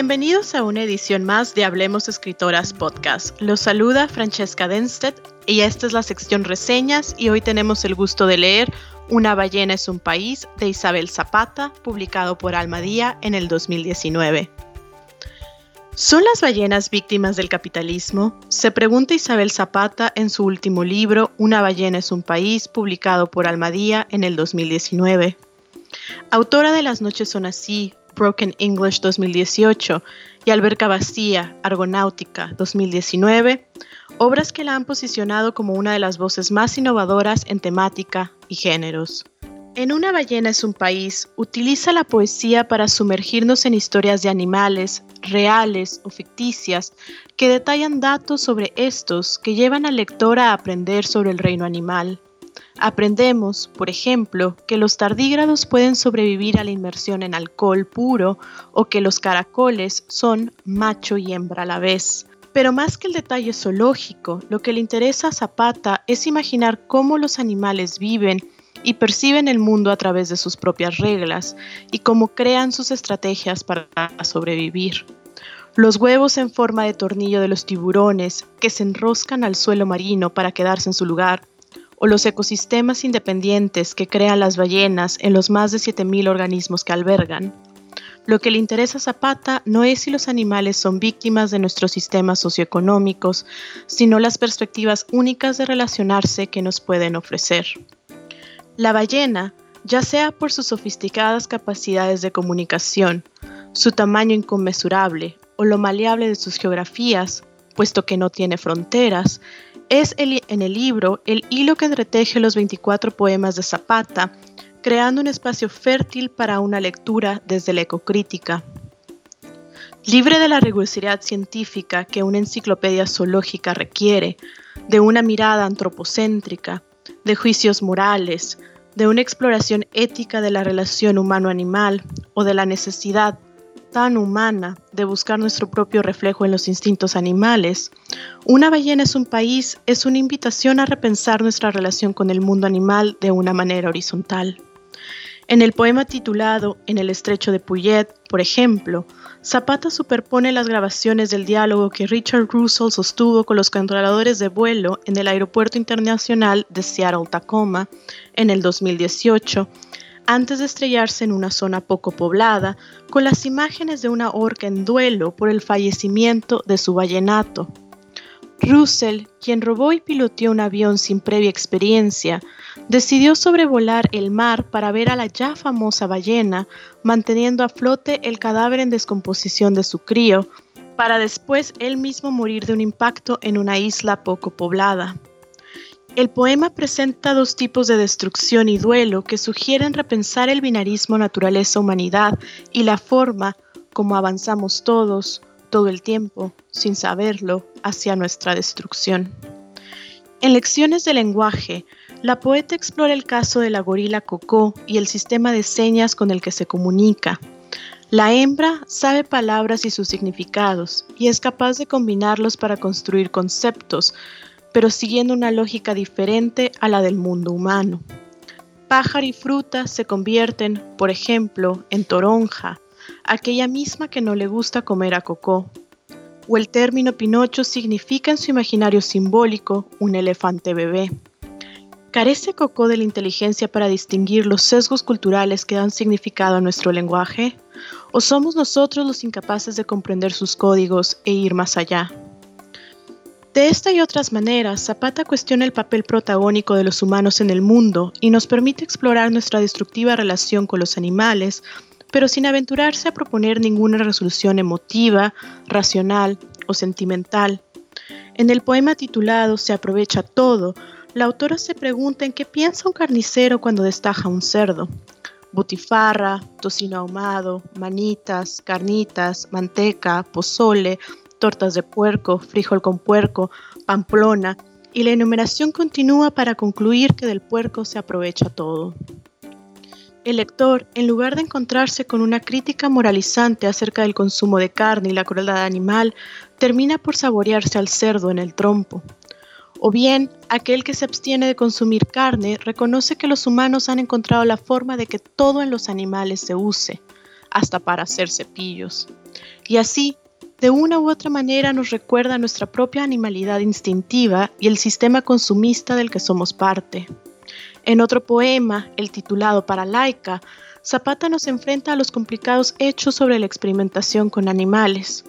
Bienvenidos a una edición más de Hablemos Escritoras Podcast. Los saluda Francesca Denstedt y esta es la sección reseñas y hoy tenemos el gusto de leer Una ballena es un país de Isabel Zapata, publicado por Almadía en el 2019. ¿Son las ballenas víctimas del capitalismo? Se pregunta Isabel Zapata en su último libro Una ballena es un país, publicado por Almadía en el 2019. Autora de Las noches son así, Broken English 2018 y Alberca Vacía, Argonáutica 2019, obras que la han posicionado como una de las voces más innovadoras en temática y géneros. En Una ballena es un país, utiliza la poesía para sumergirnos en historias de animales, reales o ficticias, que detallan datos sobre estos que llevan al lector a aprender sobre el reino animal. Aprendemos, por ejemplo, que los tardígrados pueden sobrevivir a la inmersión en alcohol puro o que los caracoles son macho y hembra a la vez. Pero más que el detalle zoológico, lo que le interesa a Zapata es imaginar cómo los animales viven y perciben el mundo a través de sus propias reglas y cómo crean sus estrategias para sobrevivir. Los huevos en forma de tornillo de los tiburones que se enroscan al suelo marino para quedarse en su lugar o los ecosistemas independientes que crean las ballenas en los más de 7.000 organismos que albergan. Lo que le interesa a Zapata no es si los animales son víctimas de nuestros sistemas socioeconómicos, sino las perspectivas únicas de relacionarse que nos pueden ofrecer. La ballena, ya sea por sus sofisticadas capacidades de comunicación, su tamaño inconmensurable o lo maleable de sus geografías, puesto que no tiene fronteras, es en el libro el hilo que entreteje los 24 poemas de Zapata, creando un espacio fértil para una lectura desde la ecocrítica. Libre de la rigurosidad científica que una enciclopedia zoológica requiere, de una mirada antropocéntrica, de juicios morales, de una exploración ética de la relación humano-animal o de la necesidad tan humana de buscar nuestro propio reflejo en los instintos animales, Una ballena es un país es una invitación a repensar nuestra relación con el mundo animal de una manera horizontal. En el poema titulado En el estrecho de Puyet, por ejemplo, Zapata superpone las grabaciones del diálogo que Richard Russell sostuvo con los controladores de vuelo en el Aeropuerto Internacional de Seattle-Tacoma en el 2018 antes de estrellarse en una zona poco poblada, con las imágenes de una orca en duelo por el fallecimiento de su vallenato. Russell, quien robó y piloteó un avión sin previa experiencia, decidió sobrevolar el mar para ver a la ya famosa ballena, manteniendo a flote el cadáver en descomposición de su crío, para después él mismo morir de un impacto en una isla poco poblada. El poema presenta dos tipos de destrucción y duelo que sugieren repensar el binarismo naturaleza-humanidad y la forma como avanzamos todos, todo el tiempo, sin saberlo, hacia nuestra destrucción. En Lecciones de lenguaje, la poeta explora el caso de la gorila Coco y el sistema de señas con el que se comunica. La hembra sabe palabras y sus significados y es capaz de combinarlos para construir conceptos, pero siguiendo una lógica diferente a la del mundo humano. Pájaro y fruta se convierten, por ejemplo, en toronja, aquella misma que no le gusta comer a Coco. O el término Pinocho significa en su imaginario simbólico un elefante bebé. ¿Carece Coco de la inteligencia para distinguir los sesgos culturales que dan significado a nuestro lenguaje? ¿O somos nosotros los incapaces de comprender sus códigos e ir más allá? De esta y otras maneras, Zapata cuestiona el papel protagónico de los humanos en el mundo y nos permite explorar nuestra destructiva relación con los animales, pero sin aventurarse a proponer ninguna resolución emotiva, racional o sentimental. En el poema titulado Se aprovecha todo, la autora se pregunta en qué piensa un carnicero cuando destaja un cerdo. Butifarra, tocino ahumado, manitas, carnitas, manteca, pozole, tortas de puerco, frijol con puerco, pamplona, y la enumeración continúa para concluir que del puerco se aprovecha todo. El lector, en lugar de encontrarse con una crítica moralizante acerca del consumo de carne y la crueldad animal, termina por saborearse al cerdo en el trompo. O bien, aquel que se abstiene de consumir carne reconoce que los humanos han encontrado la forma de que todo en los animales se use, hasta para hacer cepillos. Y así, de una u otra manera nos recuerda nuestra propia animalidad instintiva y el sistema consumista del que somos parte. En otro poema, el titulado Para Laica, Zapata nos enfrenta a los complicados hechos sobre la experimentación con animales.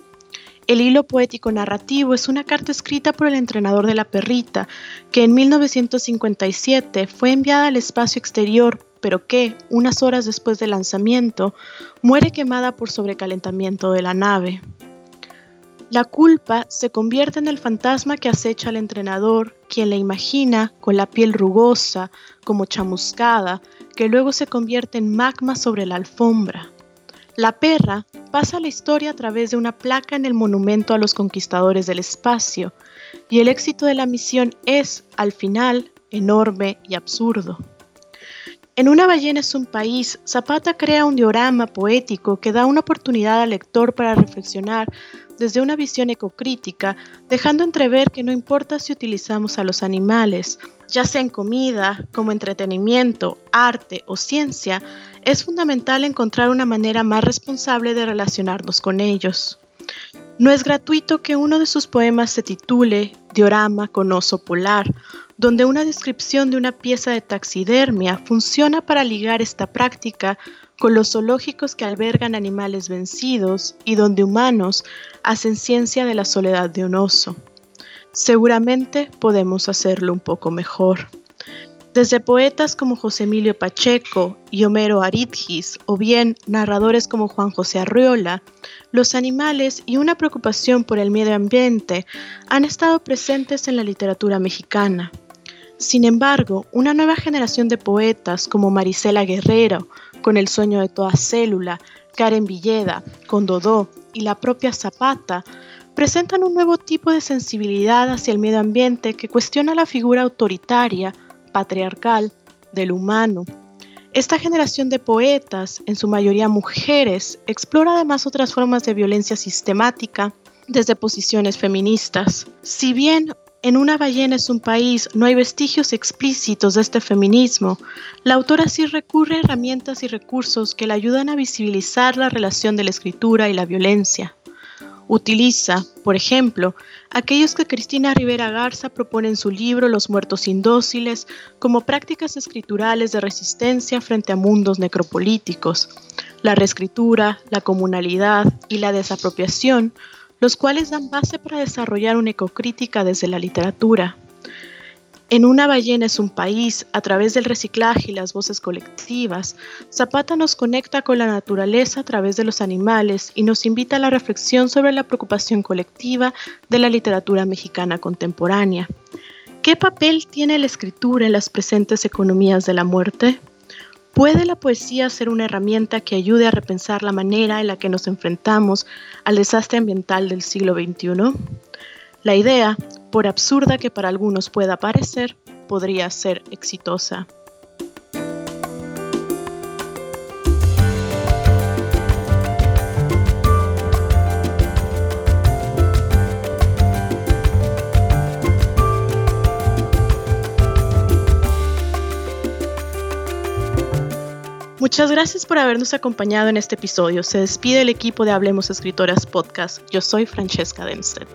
El hilo poético narrativo es una carta escrita por el entrenador de la perrita, que en 1957 fue enviada al espacio exterior, pero que, unas horas después del lanzamiento, muere quemada por sobrecalentamiento de la nave. La culpa se convierte en el fantasma que acecha al entrenador, quien la imagina con la piel rugosa, como chamuscada, que luego se convierte en magma sobre la alfombra. La perra pasa la historia a través de una placa en el monumento a los conquistadores del espacio, y el éxito de la misión es, al final, enorme y absurdo. En Una ballena es un país, Zapata crea un diorama poético que da una oportunidad al lector para reflexionar desde una visión ecocrítica, dejando entrever que no importa si utilizamos a los animales, ya sea en comida, como entretenimiento, arte o ciencia, es fundamental encontrar una manera más responsable de relacionarnos con ellos. No es gratuito que uno de sus poemas se titule Diorama con oso polar, donde una descripción de una pieza de taxidermia funciona para ligar esta práctica con los zoológicos que albergan animales vencidos y donde humanos hacen ciencia de la soledad de un oso. Seguramente podemos hacerlo un poco mejor. Desde poetas como José Emilio Pacheco y Homero Aridgis, o bien narradores como Juan José Arriola, los animales y una preocupación por el medio ambiente han estado presentes en la literatura mexicana. Sin embargo, una nueva generación de poetas como Marisela Guerrero, con El sueño de toda célula, Karen Villeda, con Dodó y la propia Zapata, presentan un nuevo tipo de sensibilidad hacia el medio ambiente que cuestiona la figura autoritaria patriarcal del humano. Esta generación de poetas, en su mayoría mujeres, explora además otras formas de violencia sistemática desde posiciones feministas. Si bien en Una ballena es un país no hay vestigios explícitos de este feminismo, la autora sí recurre a herramientas y recursos que le ayudan a visibilizar la relación de la escritura y la violencia. Utiliza, por ejemplo, aquellos que Cristina Rivera Garza propone en su libro Los muertos indóciles como prácticas escriturales de resistencia frente a mundos necropolíticos, la reescritura, la comunalidad y la desapropiación, los cuales dan base para desarrollar una ecocrítica desde la literatura. En Una ballena es un país, a través del reciclaje y las voces colectivas, Zapata nos conecta con la naturaleza a través de los animales y nos invita a la reflexión sobre la preocupación colectiva de la literatura mexicana contemporánea. ¿Qué papel tiene la escritura en las presentes economías de la muerte? ¿Puede la poesía ser una herramienta que ayude a repensar la manera en la que nos enfrentamos al desastre ambiental del siglo XXI? La idea, por absurda que para algunos pueda parecer, podría ser exitosa. Muchas gracias por habernos acompañado en este episodio. Se despide el equipo de Hablemos Escritoras Podcast. Yo soy Francesca Denstedt.